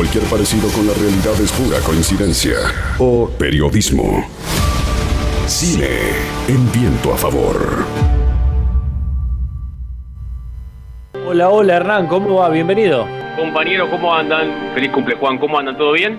Cualquier parecido con la realidad es pura coincidencia o periodismo. Cine en viento a favor. Hola, hola Hernán, ¿cómo va? Bienvenido. Compañero, ¿cómo andan? Feliz cumple Juan, ¿cómo andan? ¿Todo bien?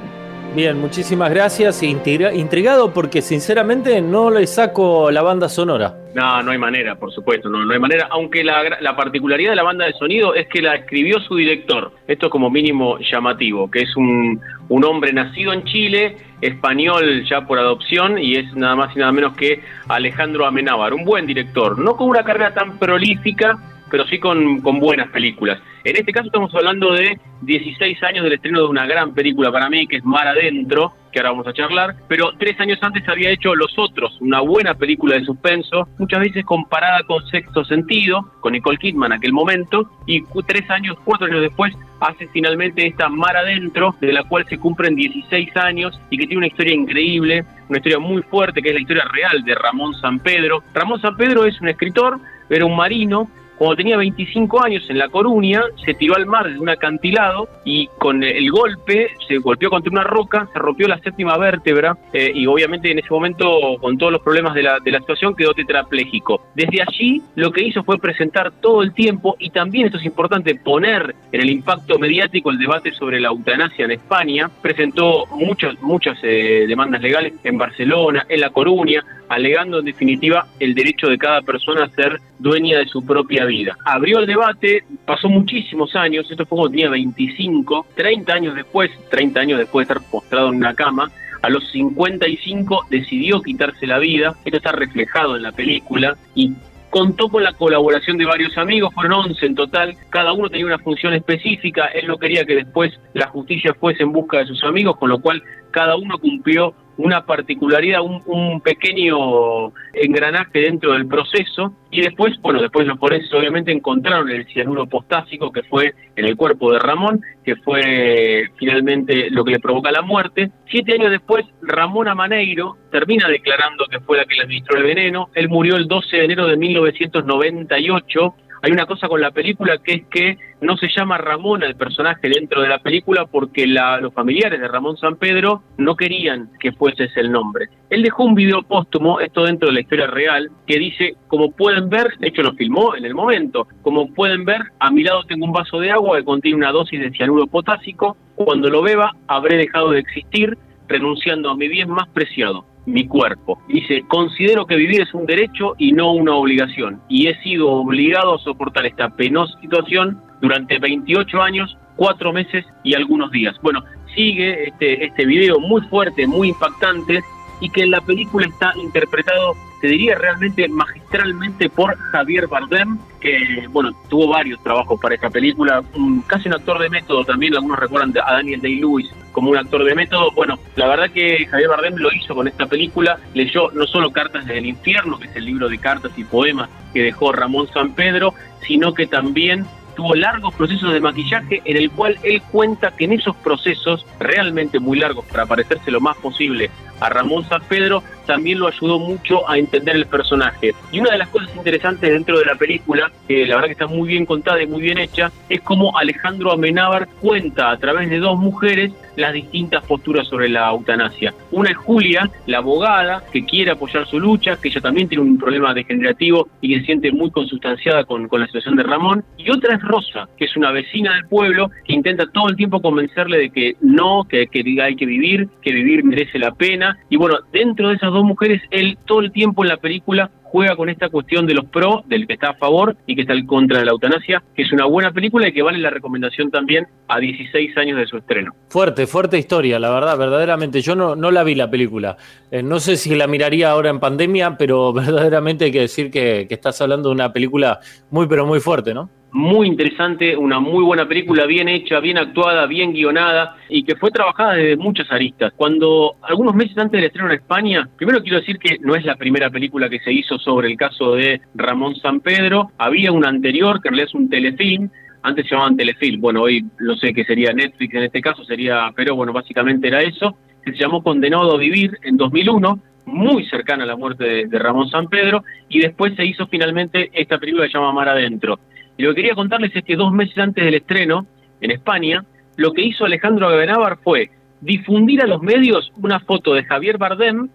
Bien, muchísimas gracias. Intrigado porque sinceramente no le saco la banda sonora. No, no hay manera, por supuesto, no, no hay manera. Aunque la, particularidad de la banda de sonido es que la escribió su director. Esto es como mínimo llamativo, que es un, un hombre nacido en Chile, español ya por adopción, y es nada más y nada menos que Alejandro Amenábar, un buen director. No con una carrera tan prolífica, pero sí con, con, buenas películas. En este caso estamos hablando de 16 años del estreno de una gran película para mí, que es Mar Adentro, que ahora vamos a charlar, pero tres años antes había hecho Los Otros, una buena película de suspenso, muchas veces comparada con Sexto Sentido, con Nicole Kidman en aquel momento, y tres años, cuatro años después, hace finalmente esta Mar Adentro, de la cual se cumplen 16 años y que tiene una historia increíble, una historia muy fuerte, que es la historia real de Ramón San Pedro. Ramón San Pedro es un escritor, era un marino, cuando tenía 25 años en La Coruña, se tiró al mar desde un acantilado y con el golpe se golpeó contra una roca, se rompió la séptima vértebra eh, y obviamente en ese momento, con todos los problemas de la, de la situación, quedó tetrapléjico. Desde allí lo que hizo fue presentar todo el tiempo y también, esto es importante, poner en el impacto mediático el debate sobre la eutanasia en España. Presentó muchas, muchas eh, demandas legales en Barcelona, en La Coruña, alegando en definitiva el derecho de cada persona a ser dueña de su propia vida. Abrió el debate, pasó muchísimos años, esto fue cuando tenía 25, 30 años después, 30 años después de estar postrado en una cama, a los 55 decidió quitarse la vida, esto está reflejado en la película y contó con la colaboración de varios amigos, fueron 11 en total, cada uno tenía una función específica, él no quería que después la justicia fuese en busca de sus amigos, con lo cual cada uno cumplió una particularidad, un, pequeño engranaje dentro del proceso y después, bueno, después los forenses obviamente encontraron el cianuro postásico que fue en el cuerpo de Ramón, que fue finalmente lo que le provoca la muerte. Siete años después, Ramón Amaneiro termina declarando que fue la que le administró el veneno. Él murió el 12 de enero de 1998 hay una cosa con la película que es que no se llama Ramón el personaje dentro de la película porque los familiares de Ramón San Pedro no querían que fuese ese el nombre. Él dejó un video póstumo, esto dentro de la historia real, que dice, como pueden ver, de hecho lo filmó en el momento, como pueden ver, a mi lado tengo un vaso de agua que contiene una dosis de cianuro potásico, cuando lo beba habré dejado de existir, renunciando a mi bien más preciado, mi cuerpo. Dice, considero que vivir es un derecho y no una obligación, y he sido obligado a soportar esta penosa situación durante 28 años, 4 meses y algunos días. Bueno, sigue este, este video muy fuerte, muy impactante, y que en la película está interpretado, te diría realmente magistralmente por Javier Bardem, que bueno, tuvo varios trabajos para esta película, casi un actor de método también, algunos recuerdan a Daniel Day-Lewis como un actor de método. Bueno, la verdad que Javier Bardem lo hizo con esta película, leyó no solo Cartas del Infierno, que es el libro de cartas y poemas que dejó Ramón San Pedro, sino que también tuvo largos procesos de maquillaje en el cual él cuenta que en esos procesos, realmente muy largos para parecerse lo más posible a Ramón San Pedro, también lo ayudó mucho a entender el personaje. Y una de las cosas interesantes dentro de la película, que la verdad que está muy bien contada y muy bien hecha, es cómo Alejandro Amenábar cuenta a través de dos mujeres las distintas posturas sobre la eutanasia. Una es Julia, la abogada, que quiere apoyar su lucha, que ella también tiene un problema degenerativo y que se siente muy consustanciada con, con la situación de Ramón. Y otra es Rosa, que es una vecina del pueblo que intenta todo el tiempo convencerle de que no, que, que hay que vivir, que vivir merece la pena. Y bueno, dentro de esas dos mujeres, él todo el tiempo en la película juega con esta cuestión de los pro, del que está a favor y que está en contra de la eutanasia, que es una buena película y que vale la recomendación también a 16 años de su estreno. Fuerte, fuerte historia, la verdad, verdaderamente. Yo no, no la vi la película. Eh, no sé si la miraría ahora en pandemia, pero verdaderamente hay que decir que, que estás hablando de una película muy, pero muy fuerte, ¿no? Muy interesante, una muy buena película, bien hecha, bien actuada, bien guionada y que fue trabajada desde muchas aristas. Cuando algunos meses antes del estreno en España, primero quiero decir que no es la primera película que se hizo sobre el caso de Ramón San Pedro, había una anterior que en realidad es un telefilm, antes se llamaban telefilm, bueno, hoy no sé qué sería Netflix en este caso, sería, pero bueno, básicamente era eso, que se llamó Condenado a Vivir en 2001, muy cercana a la muerte de, de Ramón San Pedro, y después se hizo finalmente esta película que se llama Mar Adentro. Y lo que quería contarles es que dos meses antes del estreno, en España, lo que hizo Alejandro Benavar fue difundir a los medios una foto de Javier Bardem,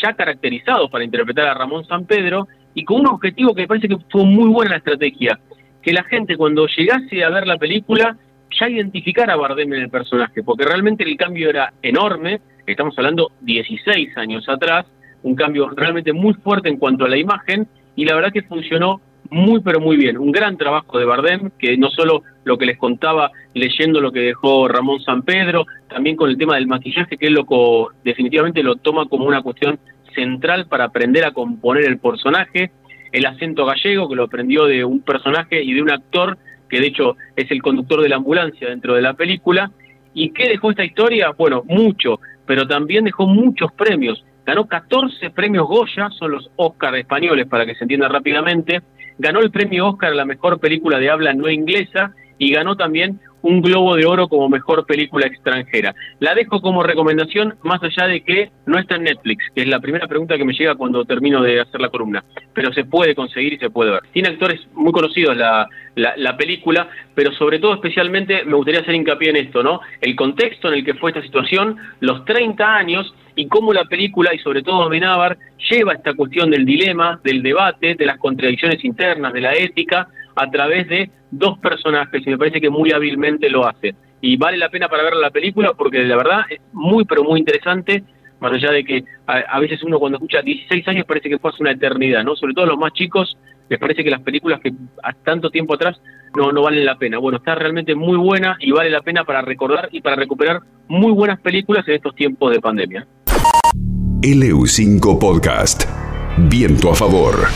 ya caracterizado para interpretar a Ramón San Pedro, y con un objetivo que me parece que fue muy buena la estrategia, que la gente cuando llegase a ver la película ya identificara a Bardem en el personaje, porque realmente el cambio era enorme, estamos hablando 16 años atrás, un cambio realmente muy fuerte en cuanto a la imagen, y la verdad que funcionó muy pero muy bien. Un gran trabajo de Bardem, que no solo lo que les contaba leyendo lo que dejó Ramón San Pedro, también con el tema del maquillaje, que él lo definitivamente lo toma como una cuestión central para aprender a componer el personaje, el acento gallego, que lo aprendió de un personaje y de un actor, que de hecho es el conductor de la ambulancia dentro de la película. ¿Y qué dejó esta historia? Bueno, mucho, pero también dejó muchos premios. Ganó 14 premios Goya, son los Oscars españoles para que se entienda rápidamente. Ganó el premio Oscar a la mejor película de habla no inglesa y ganó también un Globo de Oro como mejor película extranjera. La dejo como recomendación, más allá de que no está en Netflix, que es la primera pregunta que me llega cuando termino de hacer la columna, pero se puede conseguir y se puede ver. Tiene actores muy conocidos la, la, película, pero sobre todo especialmente me gustaría hacer hincapié en esto, ¿no? El contexto en el que fue esta situación, los 30 años y cómo la película y sobre todo Benavar lleva esta cuestión del dilema, del debate, de las contradicciones internas, de la ética, a través de dos personajes y me parece que muy hábilmente lo hace. Y vale la pena para ver la película porque la verdad es muy pero muy interesante, más allá de que a, veces uno cuando escucha 16 años parece que fue hace una eternidad, ¿no? Sobre todo los más chicos les parece que las películas que a tanto tiempo atrás no, no valen la pena. Bueno, está realmente muy buena y vale la pena para recordar y para recuperar muy buenas películas en estos tiempos de pandemia. LU5 Podcast. Viento a favor.